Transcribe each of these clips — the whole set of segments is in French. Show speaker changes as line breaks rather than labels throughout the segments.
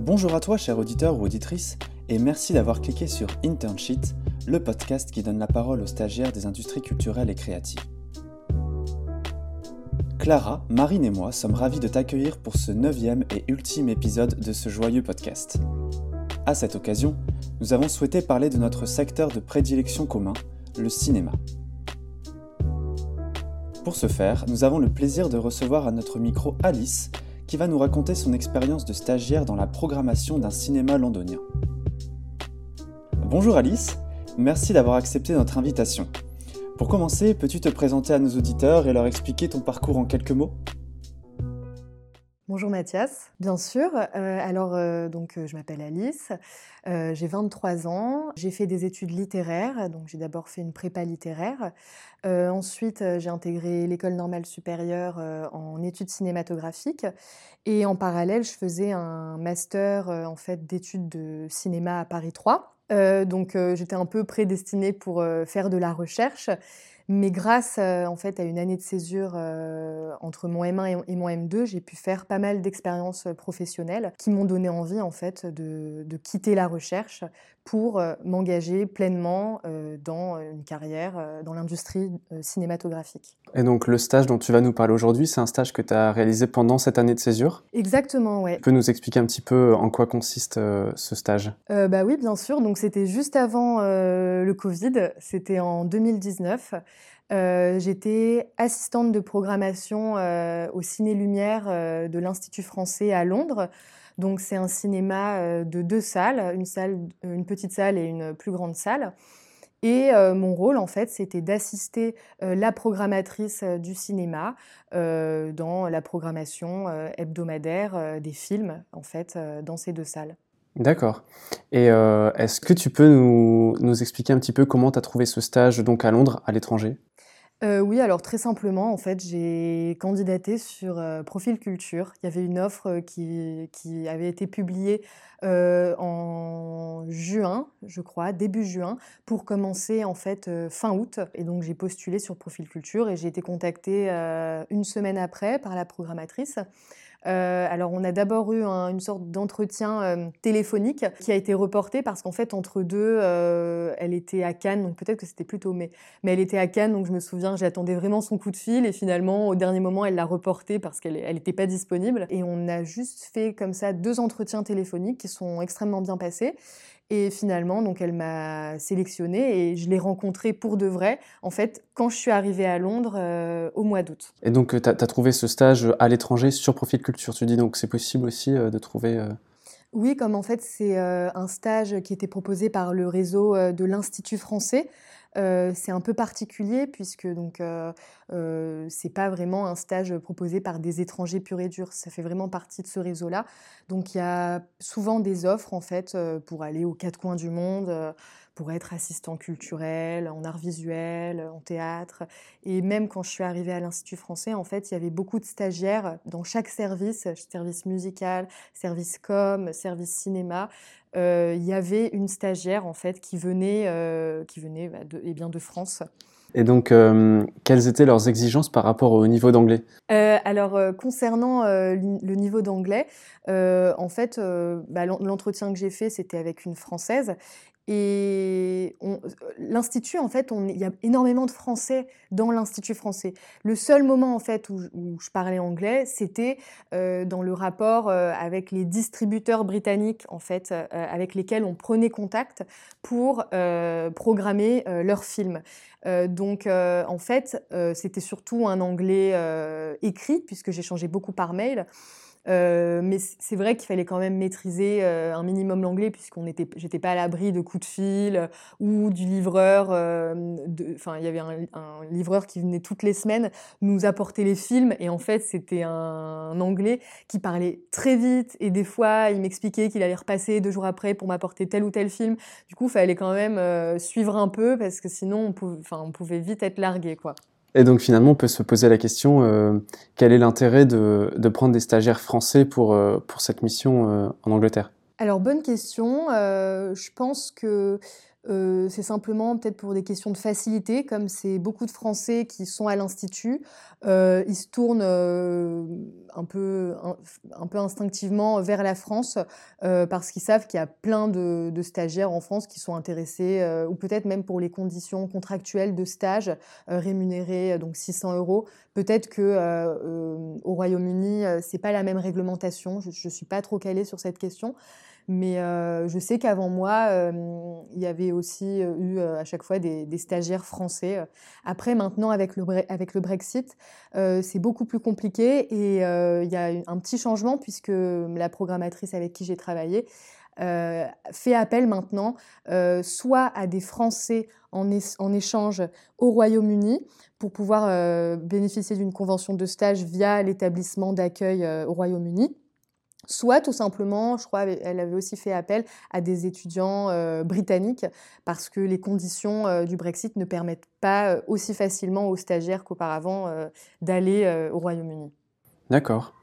Bonjour à toi, cher auditeur ou auditrice, et merci d'avoir cliqué sur Internsheet, le podcast qui donne la parole aux stagiaires des industries culturelles et créatives. Clara, Marine et moi sommes ravis de t'accueillir pour ce neuvième et ultime épisode de ce joyeux podcast. À cette occasion, nous avons souhaité parler de notre secteur de prédilection commun, le cinéma. Pour ce faire, nous avons le plaisir de recevoir à notre micro Alice, qui va nous raconter son expérience de stagiaire dans la programmation d'un cinéma londonien. Bonjour Alice, merci d'avoir accepté notre invitation. Pour commencer, peux-tu te présenter à nos auditeurs et leur expliquer ton parcours en quelques mots?
Bonjour Mathias, bien sûr. Euh, alors, euh, donc, euh, je m'appelle Alice, j'ai 23 ans, j'ai fait des études littéraires, donc j'ai d'abord fait une prépa littéraire. ensuite, j'ai intégré l'école normale supérieure en études cinématographiques et en parallèle, je faisais un master en fait d'études de cinéma à Paris 3. donc, j'étais un peu prédestinée pour faire de la recherche. Mais grâce euh, en fait à une année de césure euh, entre mon M1 et mon M2, j'ai pu faire pas mal d'expériences euh, professionnelles qui m'ont donné envie en fait de, de quitter la recherche pour m'engager pleinement dans une carrière dans l'industrie cinématographique.
Et donc le stage dont tu vas nous parler aujourd'hui, c'est un stage que tu as réalisé pendant cette année de césure?
Exactement, ouais.
Tu peux nous expliquer un petit peu en quoi consiste ce stage?
Bah oui, bien sûr. Donc c'était juste avant le Covid, c'était en 2019. Euh, j'étais assistante de programmation euh, au Ciné Lumière euh, de l'Institut français à Londres. Donc c'est un cinéma de deux salles, une salle, une petite salle et une plus grande salle. Et mon rôle, en fait, c'était d'assister la programmatrice du cinéma dans la programmation hebdomadaire des films, en fait, dans ces deux salles.
D'accord. Et est-ce que tu peux nous, expliquer un petit peu comment tu as trouvé ce stage donc à Londres, à l'étranger?
Euh, oui, alors très simplement, en fait, j'ai candidaté sur euh, Profil Culture. Il y avait une offre euh, qui, qui avait été publiée en juin, je crois, début juin, pour commencer en fait fin août. Et donc j'ai postulé sur Profil Culture et j'ai été contactée une semaine après par la programmatrice. Euh, alors, on a d'abord eu une sorte d'entretien euh, téléphonique qui a été reporté parce qu'en fait, entre deux, euh, elle était à Cannes, donc peut-être que c'était plutôt mai, mais elle était à Cannes, donc je me souviens, j'attendais vraiment son coup de fil et finalement, au dernier moment, elle l'a reporté parce qu'elle n'était pas disponible. Et on a juste fait comme ça deux entretiens téléphoniques qui sont extrêmement bien passés. Et finalement, donc elle m'a sélectionnée et je l'ai rencontrée pour de vrai, en fait, quand je suis arrivée à Londres euh, au mois d'août.
Et donc, tu as, trouvé ce stage à l'étranger sur Profil Culture, tu dis, donc c'est possible aussi euh, de trouver... Euh,
oui, comme en fait c'est un stage qui était proposé par le réseau de l'Institut français. C'est un peu particulier puisque donc c'est pas vraiment un stage proposé par des étrangers purs et durs. Ça fait vraiment partie de ce réseau-là. Donc il y a souvent des offres en fait pour aller aux quatre coins du monde pour être assistant culturel, en art visuel, en théâtre. Et même quand je suis arrivée à l'Institut français, en fait, il y avait beaucoup de stagiaires dans chaque service, service musical, service com, service cinéma. Euh, il y avait une stagiaire en fait qui venait, euh, qui venait bah, de, eh bien, de France.
Et donc, euh, quelles étaient leurs exigences par rapport au niveau d'anglais?
Alors, concernant le niveau d'anglais, en fait, bah, l'entretien que j'ai fait, c'était avec une Française. Et l'institut, en fait, il y a énormément de Français dans l'institut français. Le seul moment, en fait, où, je parlais anglais, c'était euh, dans le rapport euh, avec les distributeurs britanniques, en fait, euh, avec lesquels on prenait contact pour programmer leurs films. donc, en fait, c'était surtout un anglais écrit, puisque changé beaucoup par mail. Euh, mais c'est vrai qu'il fallait quand même maîtriser euh, un minimum l'anglais puisqu'on était, j'étais pas à l'abri de coups de fil euh, ou du livreur. Enfin, il y avait un, livreur qui venait toutes les semaines nous apporter les films et en fait c'était un, anglais qui parlait très vite et des fois il m'expliquait qu'il allait repasser deux jours après pour m'apporter tel ou tel film. Du coup, il fallait quand même suivre un peu parce que sinon on pouvait, on pouvait vite être largué quoi.
Et donc finalement, on peut se poser la question, euh, quel est l'intérêt de, de, prendre des stagiaires français pour, euh, pour cette mission euh, en Angleterre?
Alors bonne question. je pense que euh, c'est simplement peut-être pour des questions de facilité, comme c'est beaucoup de Français qui sont à l'Institut, euh, ils se tournent euh, un, peu, un, peu instinctivement vers la France parce qu'ils savent qu'il y a plein de, stagiaires en France qui sont intéressés, ou peut-être même pour les conditions contractuelles de stage rémunérés, donc 600 euros. Peut-être que au Royaume-Uni, c'est pas la même réglementation. Je, ne suis pas trop calée sur cette question. Mais euh, je sais qu'avant moi, euh, il y avait aussi euh, eu à chaque fois des, stagiaires français. Après, maintenant, avec le, Brexit, c'est beaucoup plus compliqué et il y a un petit changement puisque la programmatrice avec qui j'ai travaillé fait appel maintenant soit à des Français en échange au Royaume-Uni pour pouvoir bénéficier d'une convention de stage via l'établissement d'accueil au Royaume-Uni soit tout simplement, je crois, elle avait aussi fait appel à des étudiants euh, britanniques parce que les conditions euh, du Brexit ne permettent pas euh, aussi facilement aux stagiaires qu'auparavant d'aller au Royaume-Uni.
D'accord.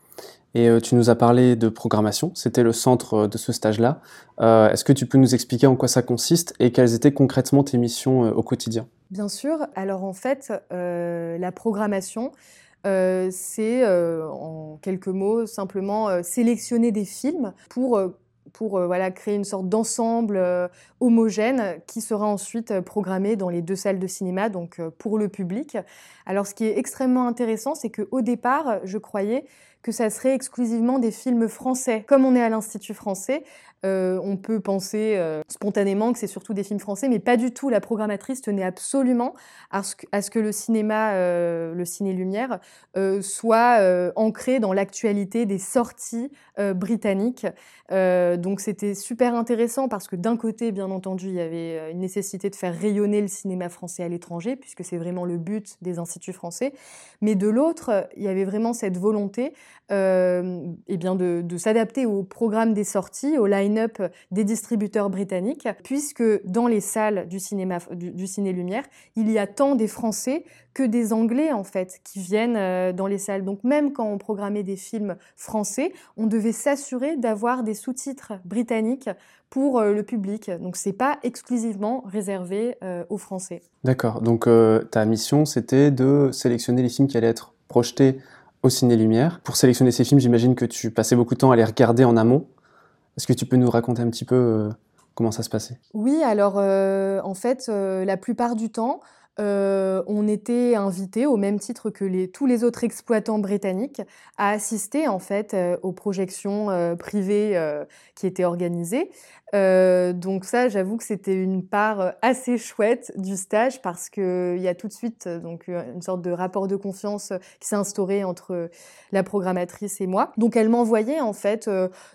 Et tu nous as parlé de programmation, c'était le centre de ce stage-là. Est-ce que tu peux nous expliquer en quoi ça consiste et quelles étaient concrètement tes missions au quotidien?
Bien sûr. Alors en fait, la programmation, euh, c'est euh, en quelques mots simplement euh, sélectionner des films pour pour voilà, créer une sorte d'ensemble homogène qui sera ensuite programmé dans les deux salles de cinéma, donc pour le public. Alors ce qui est extrêmement intéressant, c'est qu'au départ, je croyais que ça serait exclusivement des films français. Comme on est à l'Institut français, euh, on peut penser euh, spontanément que c'est surtout des films français, mais pas du tout. La programmatrice tenait absolument à ce que, le cinéma, euh, le ciné-lumière, soit ancré dans l'actualité des sorties britanniques. donc c'était super intéressant parce que d'un côté, bien entendu, il y avait une nécessité de faire rayonner le cinéma français à l'étranger, puisque c'est vraiment le but des instituts français. Mais de l'autre, il y avait vraiment cette volonté eh bien de, de s'adapter au programme des sorties, au line des distributeurs britanniques, puisque dans les salles du cinéma, du, ciné-lumière, il y a tant des Français que des Anglais en fait qui viennent euh, dans les salles. Donc même quand on programmait des films français, on devait s'assurer d'avoir des sous-titres britanniques pour euh, le public. Donc c'est pas exclusivement réservé euh, aux Français.
D'accord. Donc ta mission c'était de sélectionner les films qui allaient être projetés au Ciné Lumière. Pour sélectionner ces films, j'imagine que tu passais beaucoup de temps à les regarder en amont. Est-ce que tu peux nous raconter un petit peu euh, comment ça se passait?
Oui, alors euh, en fait, euh, la plupart du temps, on était invité, au même titre que tous les autres exploitants britanniques, à assister en fait aux projections privées qui étaient organisées. Euh, donc ça, j'avoue que c'était une part euh, assez chouette du stage parce que il y a tout de suite euh, donc une sorte de rapport de confiance qui s'est instauré entre la programmatrice et moi. Donc elle m'envoyait en fait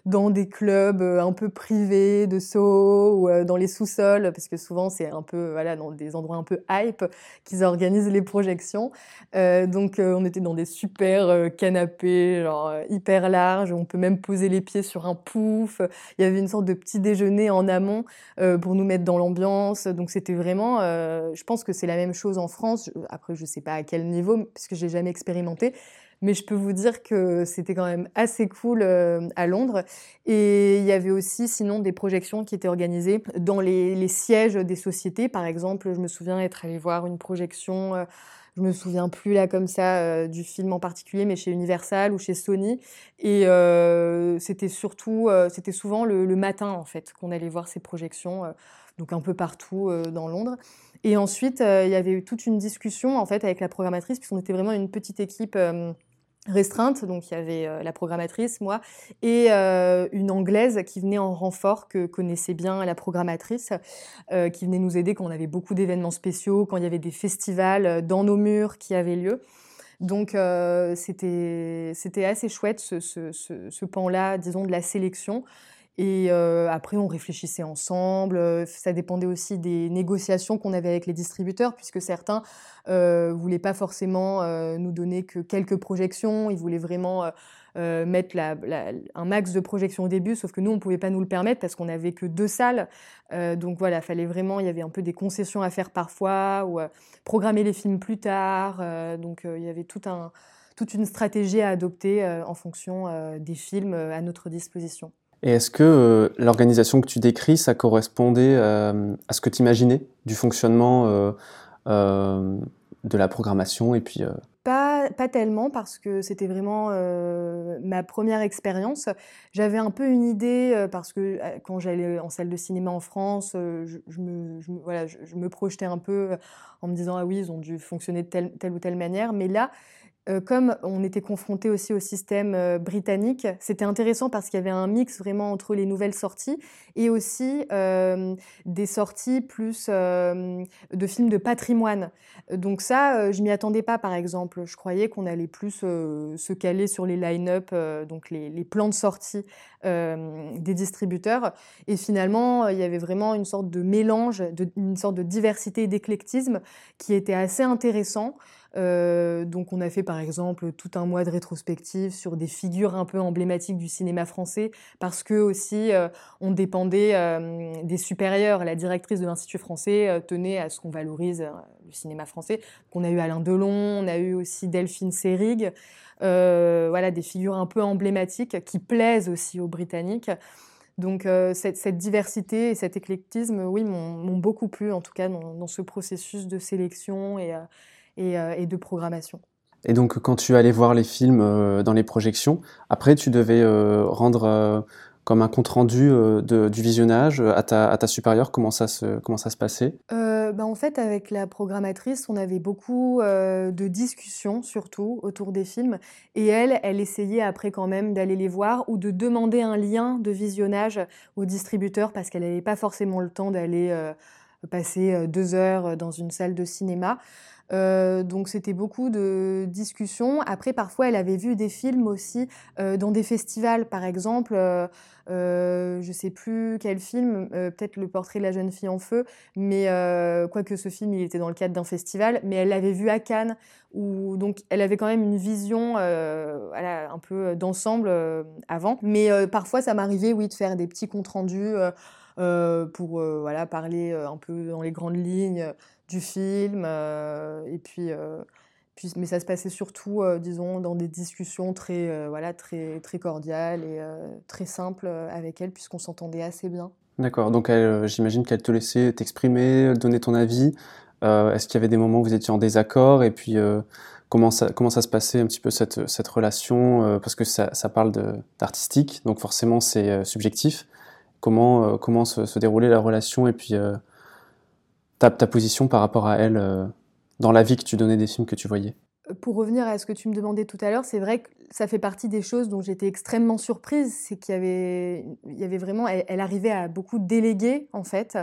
dans des clubs un peu privés de Soho ou dans les sous-sols parce que souvent c'est un peu voilà dans des endroits un peu hype qu'ils organisent les projections. donc on était dans des super canapés genre hyper larges, on peut même poser les pieds sur un pouf. Il y avait une sorte de petit déjeuner en amont euh, pour nous mettre dans l'ambiance. Donc c'était vraiment, euh, je pense que c'est la même chose en France. Après, je sais pas à quel niveau, puisque j'ai jamais expérimenté. Mais je peux vous dire que c'était quand même assez cool euh, à Londres. Et il y avait aussi sinon des projections qui étaient organisées dans les, les sièges des sociétés. Par exemple, je me souviens être allée voir une projection je me souviens plus là comme ça euh, du film en particulier, mais chez Universal ou chez Sony. Et euh, c'était surtout, euh, c'était souvent le, matin en fait qu'on allait voir ces projections, donc un peu partout dans Londres. Et ensuite, il y avait eu toute une discussion en fait avec la programmatrice, puisqu'on était vraiment une petite équipe restreinte. Donc il y avait euh, la programmatrice, moi, et euh, une anglaise qui venait en renfort, que connaissait bien la programmatrice, euh, qui venait nous aider quand on avait beaucoup d'événements spéciaux, quand il y avait des festivals dans nos murs qui avaient lieu. Donc c'était assez chouette ce, ce, ce, ce pan-là, disons, de la sélection. Et après, on réfléchissait ensemble. Ça dépendait aussi des négociations qu'on avait avec les distributeurs, puisque certains euh, voulaient pas forcément nous donner que quelques projections. Ils voulaient vraiment mettre un max de projections au début, sauf que nous, on pouvait pas nous le permettre parce qu'on n'avait que deux salles. donc voilà, fallait vraiment, il y avait un peu des concessions à faire parfois, ou programmer les films plus tard. donc il y avait tout un, toute une stratégie à adopter en fonction des films à notre disposition.
Et est-ce que l'organisation que tu décris, ça correspondait à ce que tu imaginais du fonctionnement de la programmation et puis
pas, pas tellement parce que c'était vraiment ma première expérience. J'avais un peu une idée parce que quand j'allais en salle de cinéma en France, je, me, voilà, je, me projetais un peu en me disant ah oui ils ont dû fonctionner de telle, telle ou telle manière. Mais là euh, comme on était confronté aussi au système euh, britannique, c'était intéressant parce qu'il y avait un mix vraiment entre les nouvelles sorties et aussi euh, des sorties plus de films de patrimoine. Donc ça, je m'y attendais pas par exemple. Je croyais qu'on allait plus se caler sur les line-up, donc les, les, plans de sortie des distributeurs. Et finalement, il y avait vraiment une sorte de mélange, une sorte de diversité et d'éclectisme qui était assez intéressant. Euh, donc on a fait par exemple tout un mois de rétrospective sur des figures un peu emblématiques du cinéma français parce que aussi euh, on dépendait euh, des supérieurs. La directrice de l'Institut français tenait à ce qu'on valorise le cinéma français. Donc on a eu Alain Delon, on a eu aussi Delphine Seyrig, voilà des figures un peu emblématiques qui plaisent aussi aux Britanniques. Donc cette, diversité et cet éclectisme, oui, m'ont beaucoup plu en tout cas dans, ce processus de sélection et euh, et, de programmation.
Et donc, quand tu allais voir les films euh, dans les projections, après, tu devais euh, rendre comme un compte rendu du visionnage à ta, à ta, supérieure Comment ça se, comment passait?
Ben En fait, avec la programmatrice, on avait beaucoup de discussions, surtout autour des films. Et elle, elle essayait après quand même d'aller les voir ou de demander un lien de visionnage au distributeur parce qu'elle n'avait pas forcément le temps d'aller passer deux heures dans une salle de cinéma. Euh, donc c'était beaucoup de discussions. Après, parfois, elle avait vu des films aussi euh, dans des festivals, par exemple. Euh, euh je sais plus quel film, peut-être Le portrait de la jeune fille en feu, mais quoique ce film, il était dans le cadre d'un festival, mais elle l'avait vu à Cannes, où donc elle avait quand même une vision un peu d'ensemble avant. Mais parfois, ça m'arrivait, oui, de faire des petits comptes rendus. Pour voilà, parler un peu dans les grandes lignes du film. Euh, et puis, euh, mais ça se passait surtout, euh, disons, dans des discussions très, voilà, très, très cordiales et très simples avec elle, puisqu'on s'entendait assez bien.
D'accord, donc j'imagine qu'elle te laissait t'exprimer, donner ton avis. Est-ce qu'il y avait des moments où vous étiez en désaccord? Et puis, comment, ça, comment ça se passait un petit peu cette, cette relation? Parce que ça, ça parle d'artistique, donc forcément c'est subjectif. Comment, comment se, déroulait la relation et puis ta, ta position par rapport à elle euh, dans la vie que tu donnais des films que tu voyais
pour revenir à ce que tu me demandais tout à l'heure, c'est vrai que ça fait partie des choses dont j'étais extrêmement surprise. C'est qu'il y avait, vraiment, elle, arrivait à beaucoup déléguer en fait.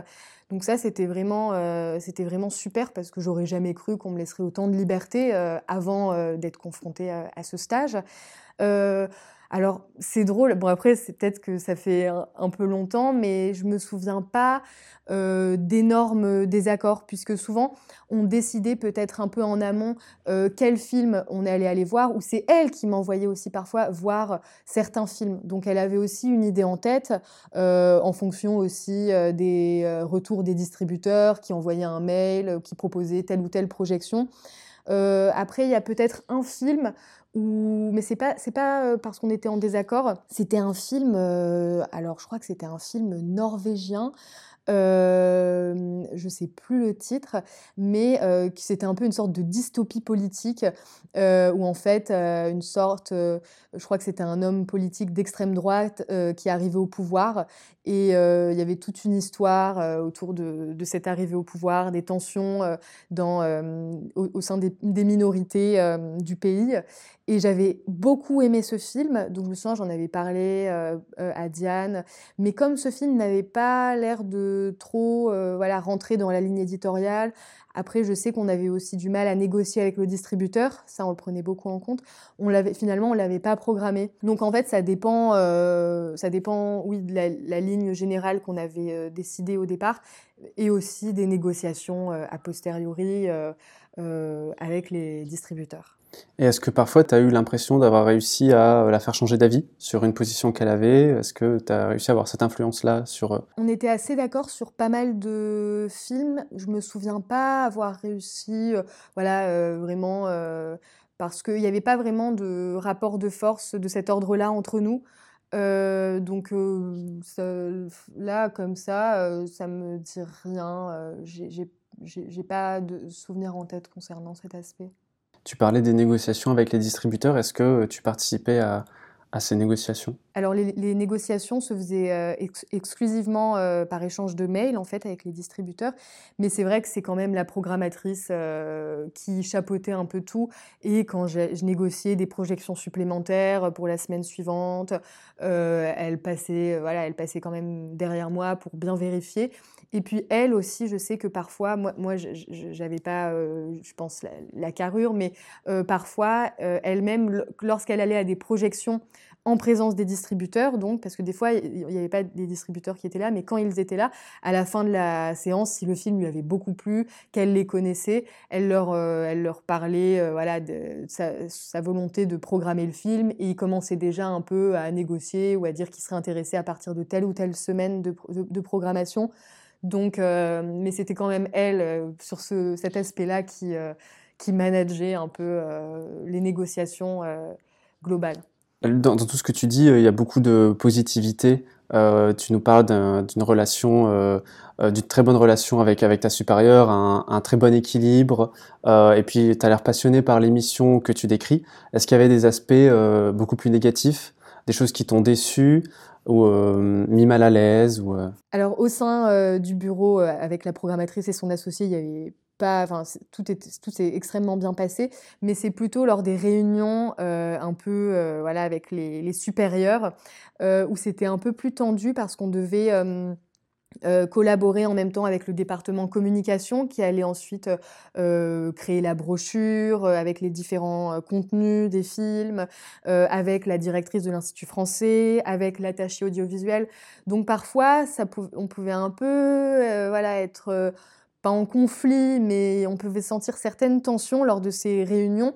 Donc ça, c'était vraiment, euh, c'était vraiment super parce que j'aurais jamais cru qu'on me laisserait autant de liberté euh, avant d'être confrontée à, ce stage. Alors, c'est drôle. Bon, après, c'est peut-être que ça fait un, peu longtemps, mais je me souviens pas euh, d'énormes désaccords, puisque souvent, on décidait peut-être un peu en amont euh, quel film on allait aller voir, ou c'est elle qui m'envoyait aussi parfois voir certains films. Donc, elle avait aussi une idée en tête, euh, en fonction aussi des retours des distributeurs qui envoyaient un mail, qui proposaient telle ou telle projection. Après, il y a peut-être un film mais c'est pas c'est pas euh, parce qu'on était en désaccord. C'était un film. Euh, alors je crois que c'était un film norvégien. Euh, je sais plus le titre, mais c'était un peu une sorte de dystopie politique où en fait une sorte, je crois que c'était un homme politique d'extrême droite qui arrivait au pouvoir et il y avait toute une histoire autour de, cette arrivée au pouvoir, des tensions dans, au, sein des minorités du pays. Et j'avais beaucoup aimé ce film, donc je me souviens, j'en avais parlé à Diane, mais comme ce film n'avait pas l'air de trop voilà, rentrer dans la ligne éditoriale, après, je sais qu'on avait aussi du mal à négocier avec le distributeur, ça on le prenait beaucoup en compte. Finalement on l'avait pas programmé. Donc en fait, ça dépend, euh, ça dépend, oui, de la, ligne générale qu'on avait euh, décidée au départ, et aussi des négociations euh, a posteriori avec les distributeurs.
Et est-ce que parfois tu as eu l'impression d'avoir réussi à la faire changer d'avis sur une position qu'elle avait? Est-ce que tu as réussi à avoir cette influence-là sur... Euh,
On était assez d'accord sur pas mal de films. Je me souviens pas avoir réussi, euh, voilà, euh, vraiment, parce qu'il n'y avait pas vraiment de rapport de force de cet ordre-là entre nous. donc là, comme ça, ça me dit rien. J'ai pas de souvenir en tête concernant cet aspect.
Tu parlais des négociations avec les distributeurs. Est-ce que tu participais à, à ces négociations?
Alors les, négociations se faisaient euh, exclusivement euh, par échange de mails en fait avec les distributeurs, mais c'est vrai que c'est quand même la programmatrice euh, qui chapeautait un peu tout et quand je, négociais des projections supplémentaires pour la semaine suivante, elle passait voilà elle passait quand même derrière moi pour bien vérifier. Et puis elle aussi, je sais que parfois, moi, moi j'avais pas, je pense, la, carrure, mais parfois, elle-même, lorsqu'elle allait à des projections en présence des distributeurs, donc, parce que des fois, il n'y avait pas des distributeurs qui étaient là, mais quand ils étaient là, à la fin de la séance, si le film lui avait beaucoup plu, qu'elle les connaissait, elle leur, elle leur parlait voilà, de sa, volonté de programmer le film, et ils commençaient déjà un peu à négocier ou à dire qu'ils seraient intéressés à partir de telle ou telle semaine de, programmation. Donc, euh, mais c'était quand même elle, euh, sur ce, cet aspect-là, qui, euh, qui manageait un peu les négociations globales.
Dans, tout ce que tu dis, il y a beaucoup de positivité. tu nous parles d'une relation, d'une très bonne relation avec, avec ta supérieure, un, très bon équilibre, et puis tu as l'air passionné par l'émission que tu décris. Est-ce qu'il y avait des aspects beaucoup plus négatifs, des choses qui t'ont déçu ou euh, mis mal à l'aise ou euh?
Alors au sein euh, du bureau avec la programmatrice et son associé, il y avait pas, est tout s'est extrêmement bien passé, mais c'est plutôt lors des réunions un peu voilà avec les, supérieurs où c'était un peu plus tendu parce qu'on devait euh, collaborer en même temps avec le département communication qui allait ensuite euh, créer la brochure euh, avec les différents contenus des films, avec la directrice de l'Institut français, avec l'attaché audiovisuel. Donc parfois, ça on pouvait un peu voilà, être pas en conflit, mais on pouvait sentir certaines tensions lors de ces réunions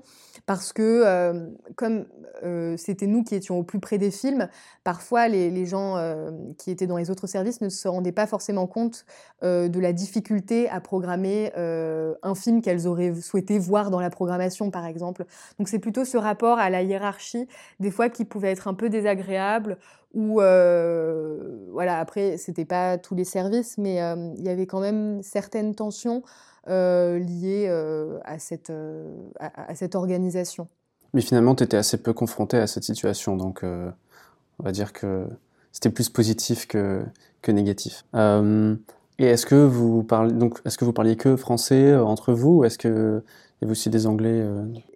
parce que euh, comme euh, c'était nous qui étions au plus près des films, parfois les, gens euh, qui étaient dans les autres services ne se rendaient pas forcément compte de la difficulté à programmer un film qu'elles auraient souhaité voir dans la programmation, par exemple. Donc c'est plutôt ce rapport à la hiérarchie, des fois qui pouvait être un peu désagréable, ou voilà, après, c'était pas tous les services, mais il y avait quand même certaines tensions euh, liées euh, à, cette, euh, à, cette organisation.
Mais finalement, tu étais assez peu confronté à cette situation, donc on va dire que c'était plus positif que, que négatif. et est-ce que vous parlez donc est-ce que vous parliez que français entre vous, ou est-ce que y avait aussi des Anglais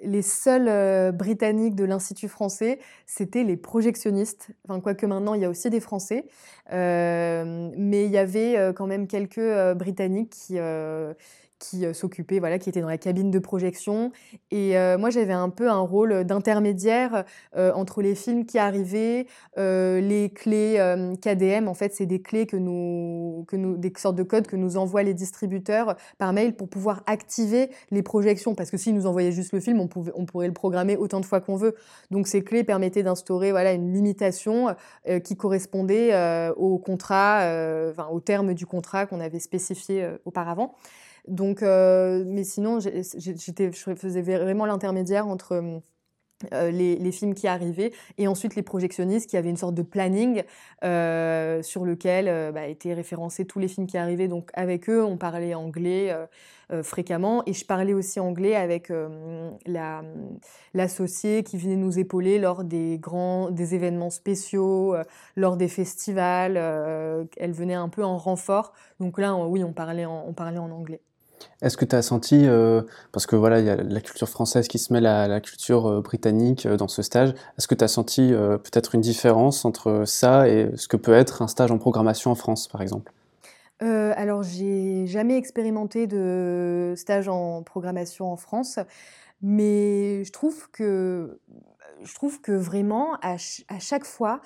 Les seuls Britanniques de l'Institut français, c'était les projectionnistes. Enfin, quoique maintenant, il y a aussi des Français. mais il y avait quand même quelques Britanniques qui, qui euh, s'occupait, voilà, qui était dans la cabine de projection. Et euh, moi, j'avais un peu un rôle d'intermédiaire euh, entre les films qui arrivaient, les clés KDM. En fait, c'est des clés que nous, que nous, des sortes de codes que nous envoient les distributeurs par mail pour pouvoir activer les projections. Parce que s'ils nous envoyaient juste le film, on, pouvait, on pourrait le programmer autant de fois qu'on veut. Donc, ces clés permettaient d'instaurer, voilà, une limitation qui correspondait au contrat, enfin, au terme du contrat qu'on avait spécifié auparavant. Donc, euh, mais sinon, j'étais, je faisais vraiment l'intermédiaire entre euh, les, films qui arrivaient et ensuite les projectionnistes qui avaient une sorte de planning euh, sur lequel bah, étaient référencés tous les films qui arrivaient. Donc avec eux, on parlait anglais fréquemment et je parlais aussi anglais avec l'associé qui venait nous épauler lors des grands, des événements spéciaux, lors des festivals. elle venait un peu en renfort. Donc là, oui, on parlait on parlait en anglais.
Est-ce que tu as senti, euh, parce que voilà, il y a la culture française qui se mêle à la culture euh, britannique euh, dans ce stage, est-ce que tu as senti peut-être une différence entre ça et ce que peut être un stage en programmation en France, par exemple?
Alors, j'ai jamais expérimenté de stage en programmation en France, mais je trouve que, je trouve que vraiment, à, à chaque fois,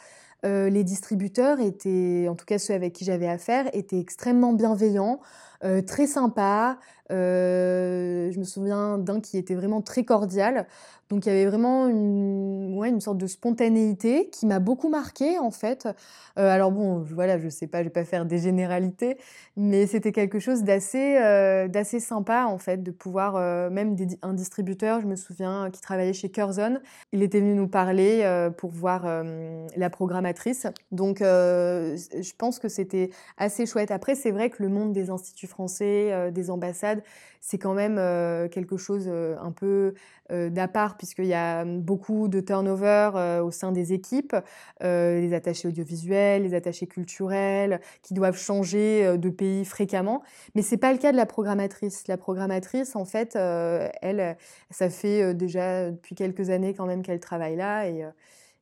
les distributeurs étaient, en tout cas ceux avec qui j'avais affaire, étaient extrêmement bienveillants. Euh, très sympa. Euh, je me souviens d'un qui était vraiment très cordial. Donc il y avait vraiment une, ouais, une sorte de spontanéité qui m'a beaucoup marqué en fait. Euh, alors bon, voilà, je sais pas, je vais pas faire des généralités, mais c'était quelque chose d'assez d'assez sympa en fait, de pouvoir même un distributeur, je me souviens, qui travaillait chez Curzon, il était venu nous parler pour voir la programmatrice. Donc, je pense que c'était assez chouette. Après, c'est vrai que le monde des instituts français, des ambassades, c'est quand même quelque chose un peu d'à part, puisqu'il y a beaucoup de turnover au sein des équipes, les attachés audiovisuels, les attachés culturels, qui doivent changer de pays fréquemment. Mais c'est pas le cas de la programmatrice. La programmatrice, en fait, elle, ça fait déjà depuis quelques années quand même qu'elle travaille là, et,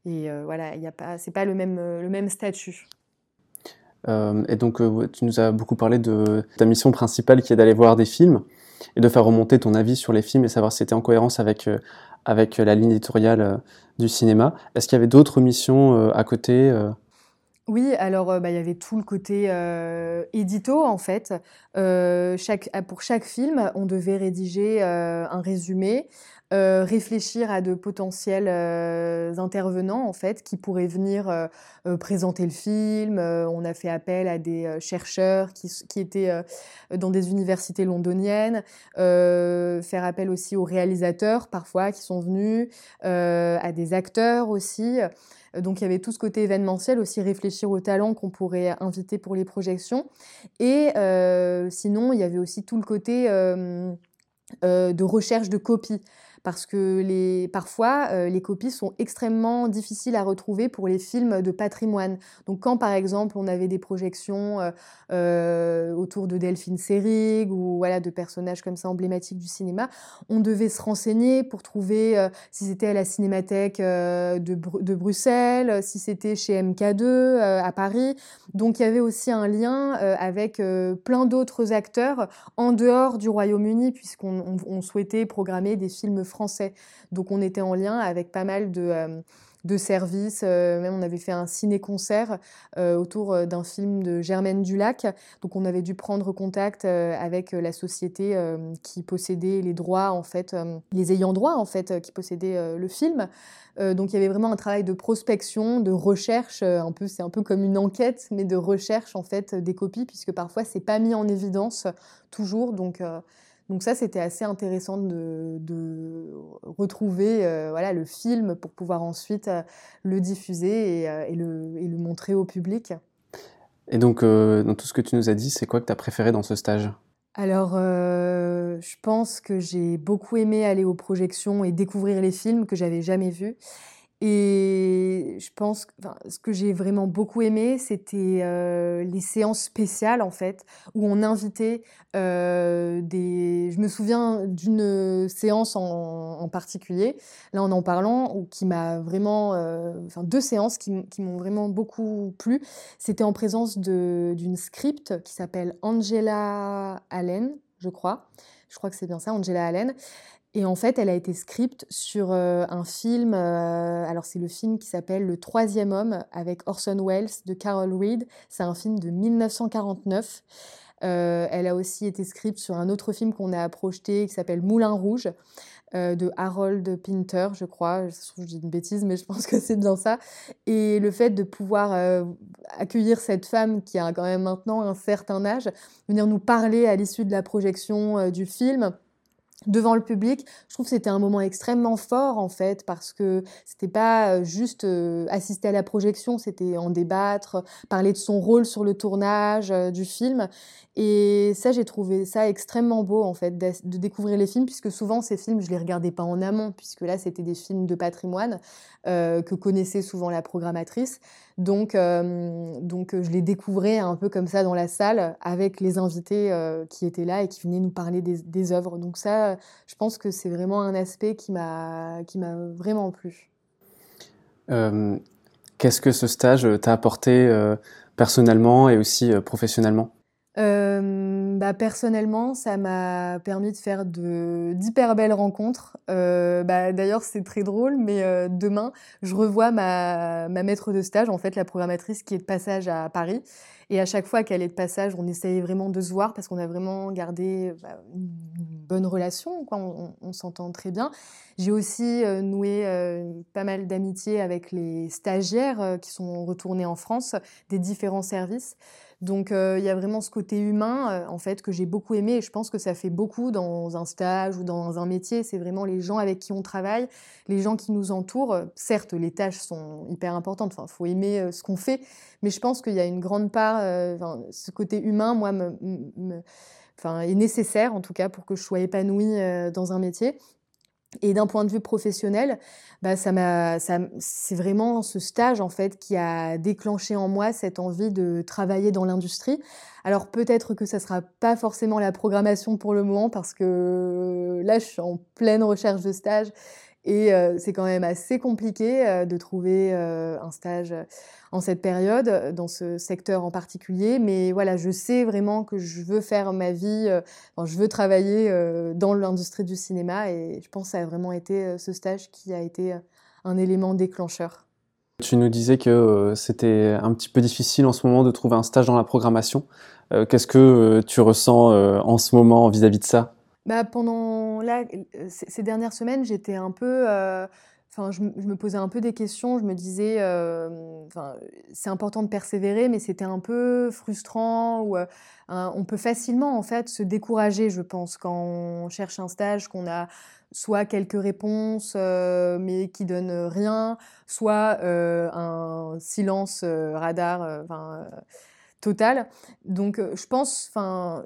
et voilà, il a pas le même, le même statut.
et donc, tu nous as beaucoup parlé de ta mission principale qui est d'aller voir des films et de faire remonter ton avis sur les films et savoir si c'était en cohérence avec, euh, avec la ligne éditoriale euh, du cinéma. Est-ce qu'il y avait d'autres missions euh, à côté
oui, alors bah, il y avait tout le côté édito en fait. pour chaque film, on devait rédiger un résumé euh, réfléchir à de potentiels euh, intervenants en fait qui pourraient venir euh, présenter le film. on a fait appel à des chercheurs qui, qui étaient dans des universités londoniennes, faire appel aussi aux réalisateurs parfois qui sont venus, à des acteurs aussi. Donc il y avait tout ce côté événementiel, aussi réfléchir aux talents qu'on pourrait inviter pour les projections. Et sinon, il y avait aussi tout le côté de recherche de copies parce que les, parfois, euh, les copies sont extrêmement difficiles à retrouver pour les films de patrimoine. Donc quand, par exemple, on avait des projections euh, euh, autour de Delphine Seyrig ou voilà, de personnages comme ça emblématiques du cinéma, on devait se renseigner pour trouver si c'était à la Cinémathèque de, de, Bruxelles, si c'était chez MK2 à Paris. Donc il y avait aussi un lien avec plein d'autres acteurs en dehors du Royaume-Uni, puisqu'on souhaitait programmer des films français. Donc on était en lien avec pas mal de, euh, services. Euh, même on avait fait un ciné-concert euh, autour d'un film de Germaine Dulac. Donc on avait dû prendre contact avec la société qui possédait les droits, en fait, les ayants droit, en fait, qui possédait le film. donc il y avait vraiment un travail de prospection, de recherche, un peu, c'est un peu comme une enquête, mais de recherche en fait des copies, puisque parfois c'est pas mis en évidence toujours. Donc donc ça, c'était assez intéressant de, retrouver euh, voilà, le film pour pouvoir ensuite euh, le diffuser euh, et, le, montrer au public.
Et donc, dans tout ce que tu nous as dit, c'est quoi que tu as préféré dans ce stage?
Alors, je pense que j'ai beaucoup aimé aller aux projections et découvrir les films que j'avais jamais vus. Et je pense que ce que j'ai vraiment beaucoup aimé, c'était euh, les séances spéciales, en fait, où on invitait euh, des... Je me souviens d'une séance en, particulier, là en en parlant, qui m'a vraiment... Euh, enfin, deux séances qui, qui m'ont vraiment beaucoup plu. C'était en présence d'une script qui s'appelle Angela Allen, je crois. Je crois que c'est bien ça, Angela Allen. Et en fait, elle a été script sur euh, un film, euh, alors c'est le film qui s'appelle Le Troisième Homme avec Orson Welles de Carol Reed. C'est un film de 1949. Euh, elle a aussi été script sur un autre film qu'on a projeté qui s'appelle Moulin Rouge de Harold Pinter, je crois. Je dis une bêtise, mais je pense que c'est bien ça. Et le fait de pouvoir accueillir cette femme qui a quand même maintenant un certain âge, venir nous parler à l'issue de la projection du film devant le public. Je trouve que c'était un moment extrêmement fort en fait parce que c'était pas euh, juste euh, assister à la projection, c'était en débattre, parler de son rôle sur le tournage euh, du film. Et ça, j'ai trouvé ça extrêmement beau en fait de, découvrir les films puisque souvent ces films, je les regardais pas en amont puisque là c'était des films de patrimoine que connaissait souvent la programmatrice. Donc, donc je les découvrais un peu comme ça dans la salle avec les invités qui étaient là et qui venaient nous parler des, des œuvres. Donc ça, je pense que c'est vraiment un aspect qui m'a vraiment plu.
Euh, qu'est-ce que ce stage t'a apporté euh, personnellement et aussi euh, professionnellement?
Bah, personnellement, ça m'a permis de faire d'hyper belles rencontres. Bah, d'ailleurs, c'est très drôle, mais demain, je revois ma, ma maître de stage, en fait, la programmatrice qui est de passage à Paris. Et à chaque fois qu'elle est de passage, on essayait vraiment de se voir parce qu'on a vraiment gardé bah, une bonne relation, on, s'entend très bien. J'ai aussi euh, noué euh, pas mal d'amitié avec les stagiaires euh, qui sont retournés en France des différents services. Donc il y a vraiment ce côté humain en fait que j'ai beaucoup aimé et je pense que ça fait beaucoup dans un stage ou dans un métier. C'est vraiment les gens avec qui on travaille, les gens qui nous entourent. Certes, les tâches sont hyper importantes. Enfin, faut aimer ce qu'on fait, mais je pense qu'il y a une grande part, ce côté humain, moi, est nécessaire en tout cas pour que je sois épanouie dans un métier. Et d'un point de vue professionnel, bah, ça m'a, ça, c'est vraiment ce stage en fait qui a déclenché en moi cette envie de travailler dans l'industrie. Alors peut-être que ça sera pas forcément la programmation pour le moment parce que là je suis en pleine recherche de stage et euh, c'est quand même assez compliqué euh, de trouver euh, un stage en cette période, dans ce secteur en particulier. Mais voilà, je sais vraiment que je veux faire ma vie, je veux travailler dans l'industrie du cinéma. Et je pense que ça a vraiment été ce stage qui a été un élément déclencheur.
Tu nous disais que c'était un petit peu difficile en ce moment de trouver un stage dans la programmation. Qu'est-ce que tu ressens en ce moment vis-à-vis de ça?
Bah, pendant là, ces dernières semaines, j'étais un peu, enfin, je, me posais un peu des questions. Je me disais, c'est important de persévérer, mais c'était un peu frustrant. Ou on peut facilement en fait se décourager, je pense, quand on cherche un stage, qu'on a soit quelques réponses, mais qui donnent rien, soit un silence radar. Enfin total. Donc euh, je pense, enfin,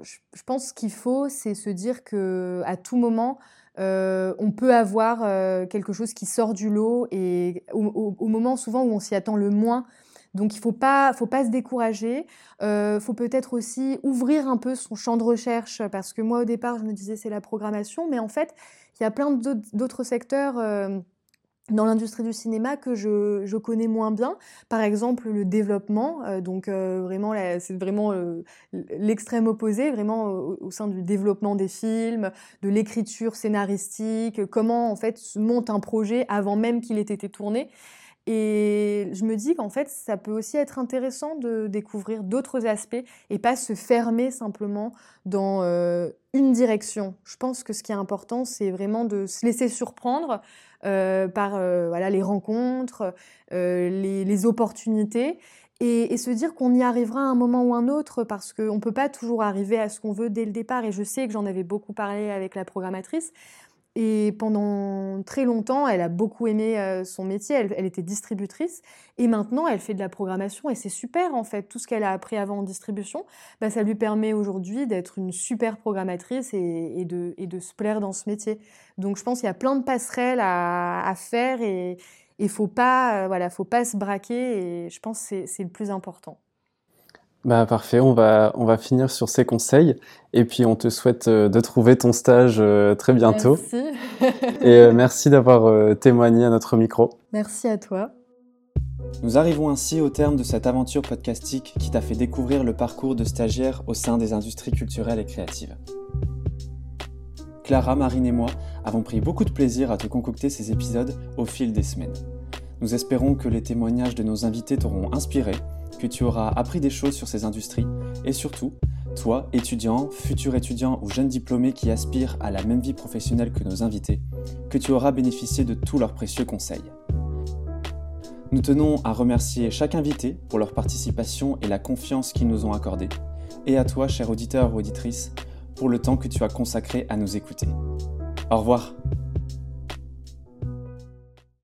qu'il faut, c'est se dire que à tout moment, euh, on peut avoir euh, quelque chose qui sort du lot et au, moment souvent où on s'y attend le moins. Donc il faut pas, faut pas se décourager. Il faut peut-être aussi ouvrir un peu son champ de recherche parce que moi au départ je me disais c'est la programmation, mais en fait il y a plein d'autres secteurs dans l'industrie du cinéma que je, je, connais moins bien. Par exemple, le développement. Euh, donc, euh, vraiment, c'est vraiment euh, l'extrême opposé, vraiment au, sein du développement des films, de l'écriture scénaristique, comment, en fait, se monte un projet avant même qu'il ait été tourné. Et je me dis qu'en fait, ça peut aussi être intéressant de découvrir d'autres aspects et pas se fermer simplement dans une direction. Je pense que ce qui est important, c'est vraiment de se laisser surprendre, euh, par euh, voilà, les rencontres, euh, les, opportunités, et, se dire qu'on y arrivera à un moment ou un autre, parce qu'on ne peut pas toujours arriver à ce qu'on veut dès le départ. Et je sais que j'en avais beaucoup parlé avec la programmatrice. Et pendant très longtemps, elle a beaucoup aimé son métier. Elle, était distributrice. Et maintenant, elle fait de la programmation. Et c'est super, en fait. Tout ce qu'elle a appris avant en distribution, bah, ça lui permet aujourd'hui d'être une super programmatrice et, de, et, se plaire dans ce métier. Donc, je pense qu'il y a plein de passerelles à, faire. Et il ne faut, pas, voilà, faut pas se braquer. Et je pense que c'est le plus important.
Bah, parfait, on va, on va finir sur ces conseils et puis on te souhaite euh, de trouver ton stage euh, très bientôt.
Merci.
et euh, merci d'avoir témoigné à notre micro.
Merci à toi.
Nous arrivons ainsi au terme de cette aventure podcastique qui t'a fait découvrir le parcours de stagiaire au sein des industries culturelles et créatives. Clara, Marine et moi avons pris beaucoup de plaisir à te concocter ces épisodes au fil des semaines. Nous espérons que les témoignages de nos invités t'auront inspiré que tu auras appris des choses sur ces industries et surtout, toi, étudiant, futur étudiant ou jeune diplômé qui aspire à la même vie professionnelle que nos invités, que tu auras bénéficié de tous leurs précieux conseils. Nous tenons à remercier chaque invité pour leur participation et la confiance qu'ils nous ont accordée, et à toi, cher auditeur ou auditrice, pour le temps que tu as consacré à nous écouter. Au revoir